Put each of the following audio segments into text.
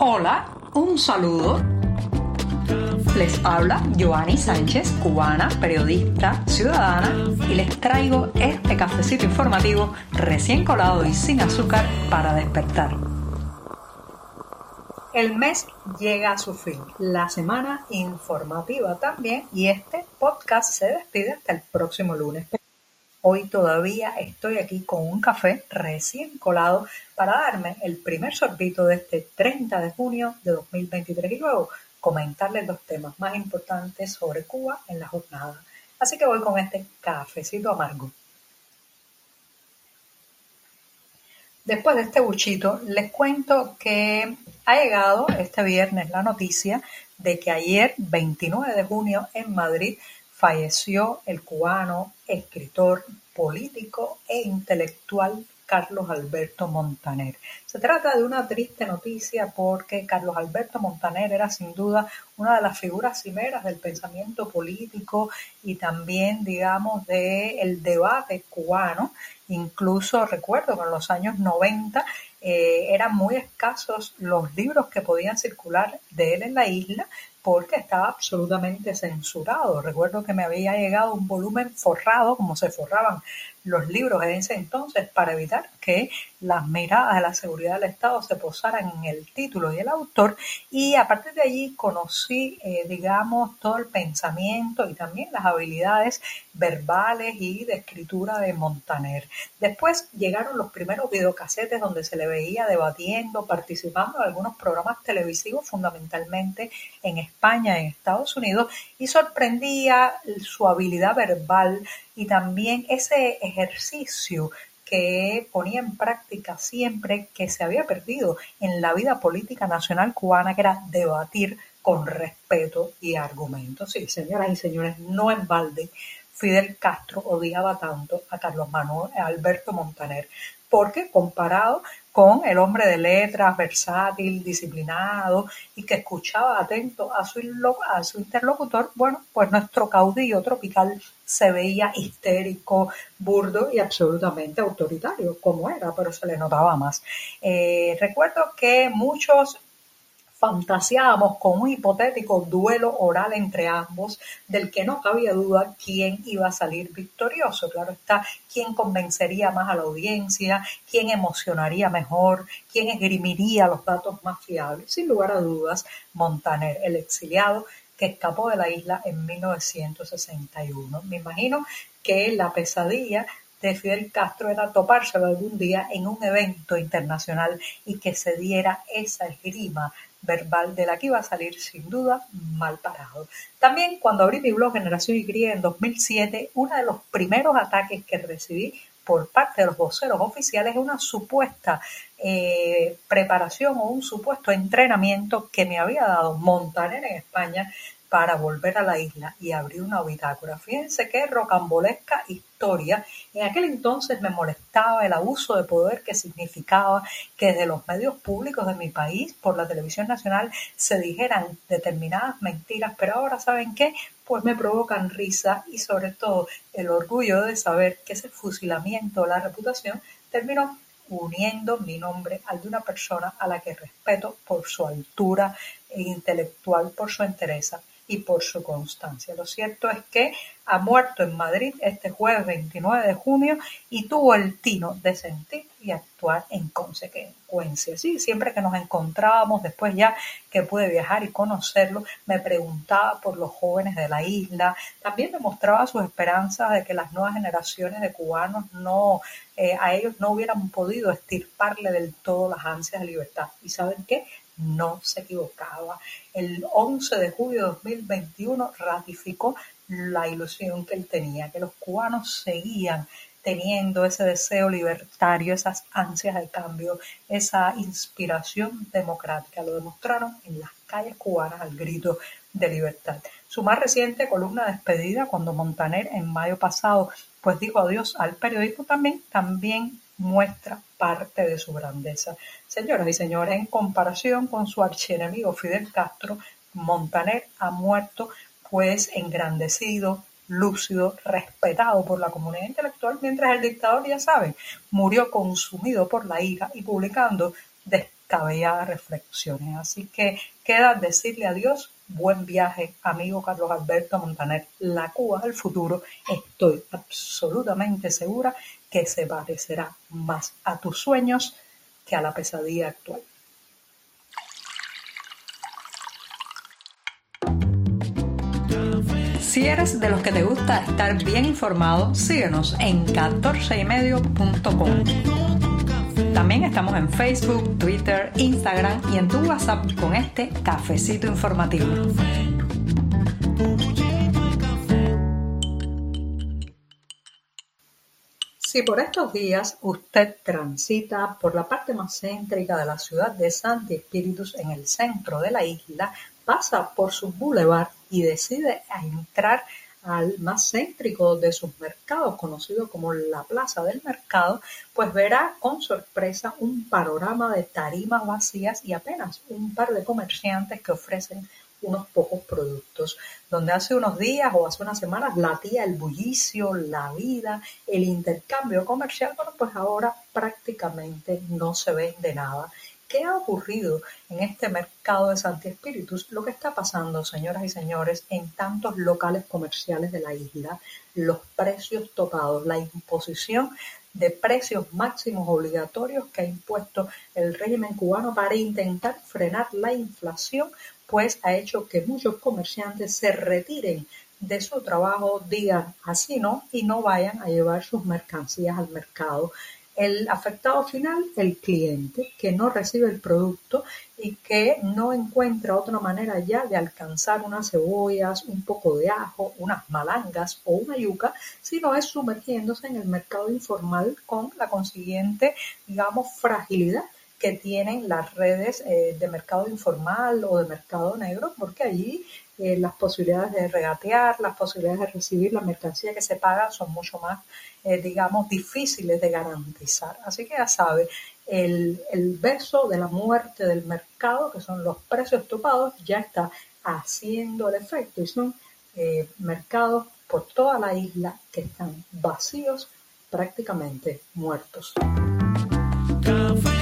Hola, un saludo. Les habla Joanny Sánchez, cubana, periodista, ciudadana, y les traigo este cafecito informativo recién colado y sin azúcar para despertar. El mes llega a su fin, la semana informativa también, y este podcast se despide hasta el próximo lunes. Hoy todavía estoy aquí con un café recién colado para darme el primer sorbito de este 30 de junio de 2023 y luego comentarles los temas más importantes sobre Cuba en la jornada. Así que voy con este cafecito amargo. Después de este buchito, les cuento que ha llegado este viernes la noticia de que ayer, 29 de junio, en Madrid, falleció el cubano, escritor, político e intelectual Carlos Alberto Montaner. Se trata de una triste noticia porque Carlos Alberto Montaner era sin duda una de las figuras cimeras del pensamiento político y también, digamos, del debate cubano. Incluso recuerdo que en los años 90 eh, eran muy escasos los libros que podían circular de él en la isla porque estaba absolutamente censurado. Recuerdo que me había llegado un volumen forrado, como se forraban los libros en ese entonces, para evitar que las miradas de la seguridad del Estado se posaran en el título y el autor. Y a partir de allí conocí, eh, digamos, todo el pensamiento y también las habilidades verbales y de escritura de Montaner. Después llegaron los primeros videocasetes donde se le veía debatiendo, participando en algunos programas televisivos, fundamentalmente en España, en Estados Unidos, y sorprendía su habilidad verbal y también ese ejercicio que ponía en práctica siempre que se había perdido en la vida política nacional cubana, que era debatir con respeto y argumentos. Sí, señoras y señores, no en balde Fidel Castro odiaba tanto a Carlos Manuel Alberto Montaner, porque comparado con el hombre de letras, versátil, disciplinado y que escuchaba atento a su, a su interlocutor, bueno, pues nuestro caudillo tropical se veía histérico, burdo y absolutamente autoritario, como era, pero se le notaba más. Eh, recuerdo que muchos fantaseábamos con un hipotético duelo oral entre ambos, del que no cabía duda quién iba a salir victorioso. Claro está, quién convencería más a la audiencia, quién emocionaría mejor, quién esgrimiría los datos más fiables. Sin lugar a dudas, Montaner, el exiliado que escapó de la isla en 1961. Me imagino que la pesadilla de Fidel Castro era topárselo algún día en un evento internacional y que se diera esa esgrima verbal de la que iba a salir sin duda mal parado. También cuando abrí mi blog Generación Y en 2007, uno de los primeros ataques que recibí por parte de los voceros oficiales es una supuesta eh, preparación o un supuesto entrenamiento que me había dado Montaner en España para volver a la isla y abrir una bitácora. Fíjense qué rocambolesca historia. En aquel entonces me molestaba el abuso de poder que significaba que desde los medios públicos de mi país, por la televisión nacional, se dijeran determinadas mentiras, pero ahora ¿saben qué? Pues me provocan risa y sobre todo el orgullo de saber que ese fusilamiento de la reputación terminó uniendo mi nombre al de una persona a la que respeto por su altura e intelectual, por su entereza y por su constancia. Lo cierto es que ha muerto en Madrid este jueves 29 de junio y tuvo el tino de sentir y actuar en consecuencia. Sí, siempre que nos encontrábamos, después ya que pude viajar y conocerlo, me preguntaba por los jóvenes de la isla, también me mostraba sus esperanzas de que las nuevas generaciones de cubanos no, eh, a ellos no hubieran podido estirparle del todo las ansias de libertad. ¿Y saben qué? No se equivocaba. El 11 de julio de 2021 ratificó la ilusión que él tenía, que los cubanos seguían teniendo ese deseo libertario, esas ansias de cambio, esa inspiración democrática. Lo demostraron en las calles cubanas al grito de libertad. Su más reciente columna de despedida, cuando Montaner en mayo pasado pues dijo adiós al periodismo también, también muestra parte de su grandeza. Señoras y señores, en comparación con su archienemigo Fidel Castro, Montaner ha muerto pues engrandecido, lúcido, respetado por la comunidad intelectual, mientras el dictador, ya saben, murió consumido por la ira y publicando descabelladas reflexiones. Así que queda decirle adiós, buen viaje, amigo Carlos Alberto Montaner. La Cuba del futuro, estoy absolutamente segura que se parecerá más a tus sueños que a la pesadilla actual. Si eres de los que te gusta estar bien informado, síguenos en 14ymedio.com. También estamos en Facebook, Twitter, Instagram y en tu WhatsApp con este cafecito informativo. Si por estos días usted transita por la parte más céntrica de la ciudad de Santi Espíritus en el centro de la isla, pasa por su boulevard y decide entrar al más céntrico de sus mercados, conocido como la Plaza del Mercado, pues verá con sorpresa un panorama de tarimas vacías y apenas un par de comerciantes que ofrecen unos pocos productos, donde hace unos días o hace unas semanas latía el bullicio, la vida, el intercambio comercial, bueno, pues ahora prácticamente no se vende nada ¿Qué ha ocurrido en este mercado de Santi Espíritus? Lo que está pasando, señoras y señores, en tantos locales comerciales de la isla, los precios topados, la imposición de precios máximos obligatorios que ha impuesto el régimen cubano para intentar frenar la inflación, pues ha hecho que muchos comerciantes se retiren de su trabajo, digan así no, y no vayan a llevar sus mercancías al mercado el afectado final, el cliente, que no recibe el producto y que no encuentra otra manera ya de alcanzar unas cebollas, un poco de ajo, unas malangas o una yuca, sino es sumergiéndose en el mercado informal con la consiguiente, digamos, fragilidad que tienen las redes eh, de mercado informal o de mercado negro, porque allí eh, las posibilidades de regatear, las posibilidades de recibir la mercancía que se paga son mucho más, eh, digamos, difíciles de garantizar. Así que ya sabe, el, beso de la muerte del mercado, que son los precios topados, ya está haciendo el efecto y son mercados por toda la isla que están vacíos, prácticamente muertos.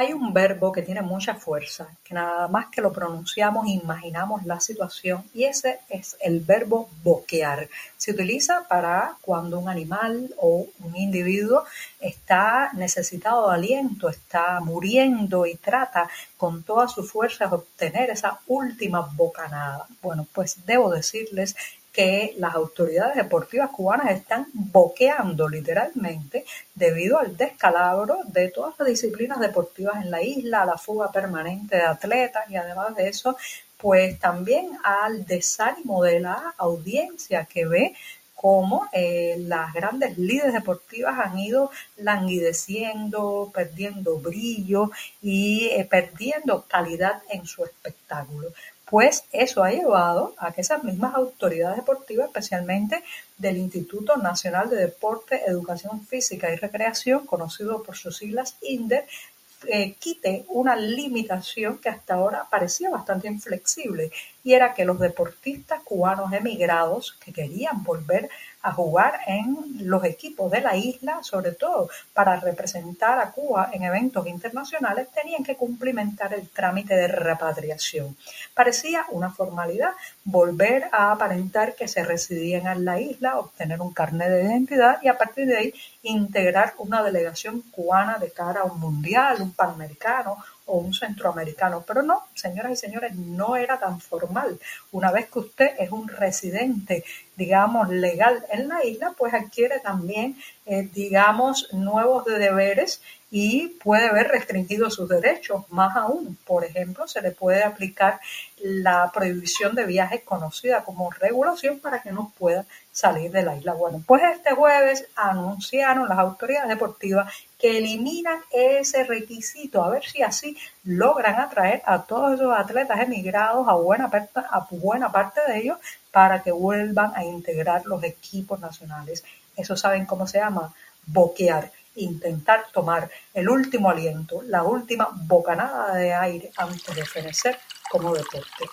Hay un verbo que tiene mucha fuerza, que nada más que lo pronunciamos imaginamos la situación y ese es el verbo boquear. Se utiliza para cuando un animal o un individuo está necesitado de aliento, está muriendo y trata con todas sus fuerzas de obtener esa última bocanada. Bueno, pues debo decirles que las autoridades deportivas cubanas están boqueando literalmente debido al descalabro de todas las disciplinas deportivas en la isla, a la fuga permanente de atletas y además de eso, pues también al desánimo de la audiencia que ve cómo eh, las grandes líderes deportivas han ido languideciendo, perdiendo brillo y eh, perdiendo calidad en su espectáculo pues eso ha llevado a que esas mismas autoridades deportivas, especialmente del Instituto Nacional de Deporte, Educación Física y Recreación, conocido por sus siglas INDER, eh, quite una limitación que hasta ahora parecía bastante inflexible y era que los deportistas cubanos emigrados que querían volver a jugar en los equipos de la isla, sobre todo para representar a Cuba en eventos internacionales, tenían que cumplimentar el trámite de repatriación. Parecía una formalidad volver a aparentar que se residían en la isla, obtener un carnet de identidad y a partir de ahí integrar una delegación cubana de cara a un mundial, un panamericano o un centroamericano. Pero no, señoras y señores, no era tan formal. Una vez que usted es un residente, digamos, legal en la isla, pues adquiere también, eh, digamos, nuevos deberes y puede ver restringidos sus derechos. Más aún, por ejemplo, se le puede aplicar la prohibición de viajes conocida como regulación para que no pueda salir de la isla. Bueno, pues este jueves anunciaron las autoridades deportivas que eliminan ese requisito, a ver si así logran atraer a todos esos atletas emigrados, a buena, a buena parte de ellos, para que vuelvan a integrar los equipos nacionales. Eso saben cómo se llama, boquear. Intentar tomar el último aliento, la última bocanada de aire antes de fenecer como deporte.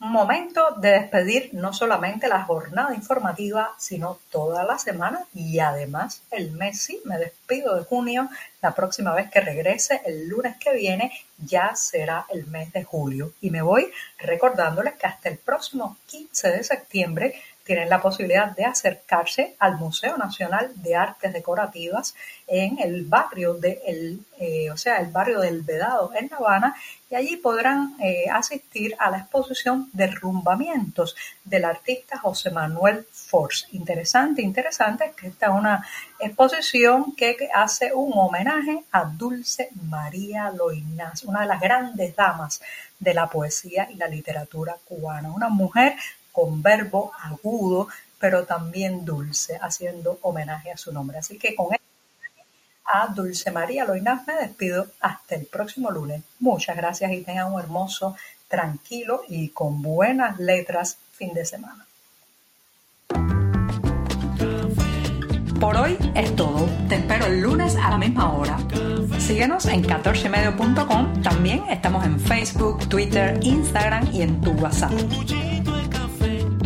Momento de despedir no solamente la jornada informativa, sino toda la semana y además el mes. Sí, me despido de junio. La próxima vez que regrese, el lunes que viene, ya será el mes de julio. Y me voy recordándoles que hasta el próximo 15 de septiembre tienen la posibilidad de acercarse al Museo Nacional de Artes Decorativas en el barrio de el, eh, o sea, el barrio del Vedado en La Habana y allí podrán eh, asistir a la exposición Derrumbamientos del artista José Manuel Force. Interesante, interesante que esta es una exposición que hace un homenaje a Dulce María Loinás, una de las grandes damas de la poesía y la literatura cubana, una mujer con verbo agudo, pero también dulce, haciendo homenaje a su nombre. Así que con a Dulce María Loinaz me despido hasta el próximo lunes. Muchas gracias y tengan un hermoso, tranquilo y con buenas letras fin de semana. Por hoy es todo. Te espero el lunes a la misma hora. Síguenos en 14medio.com. También estamos en Facebook, Twitter, Instagram y en tu WhatsApp.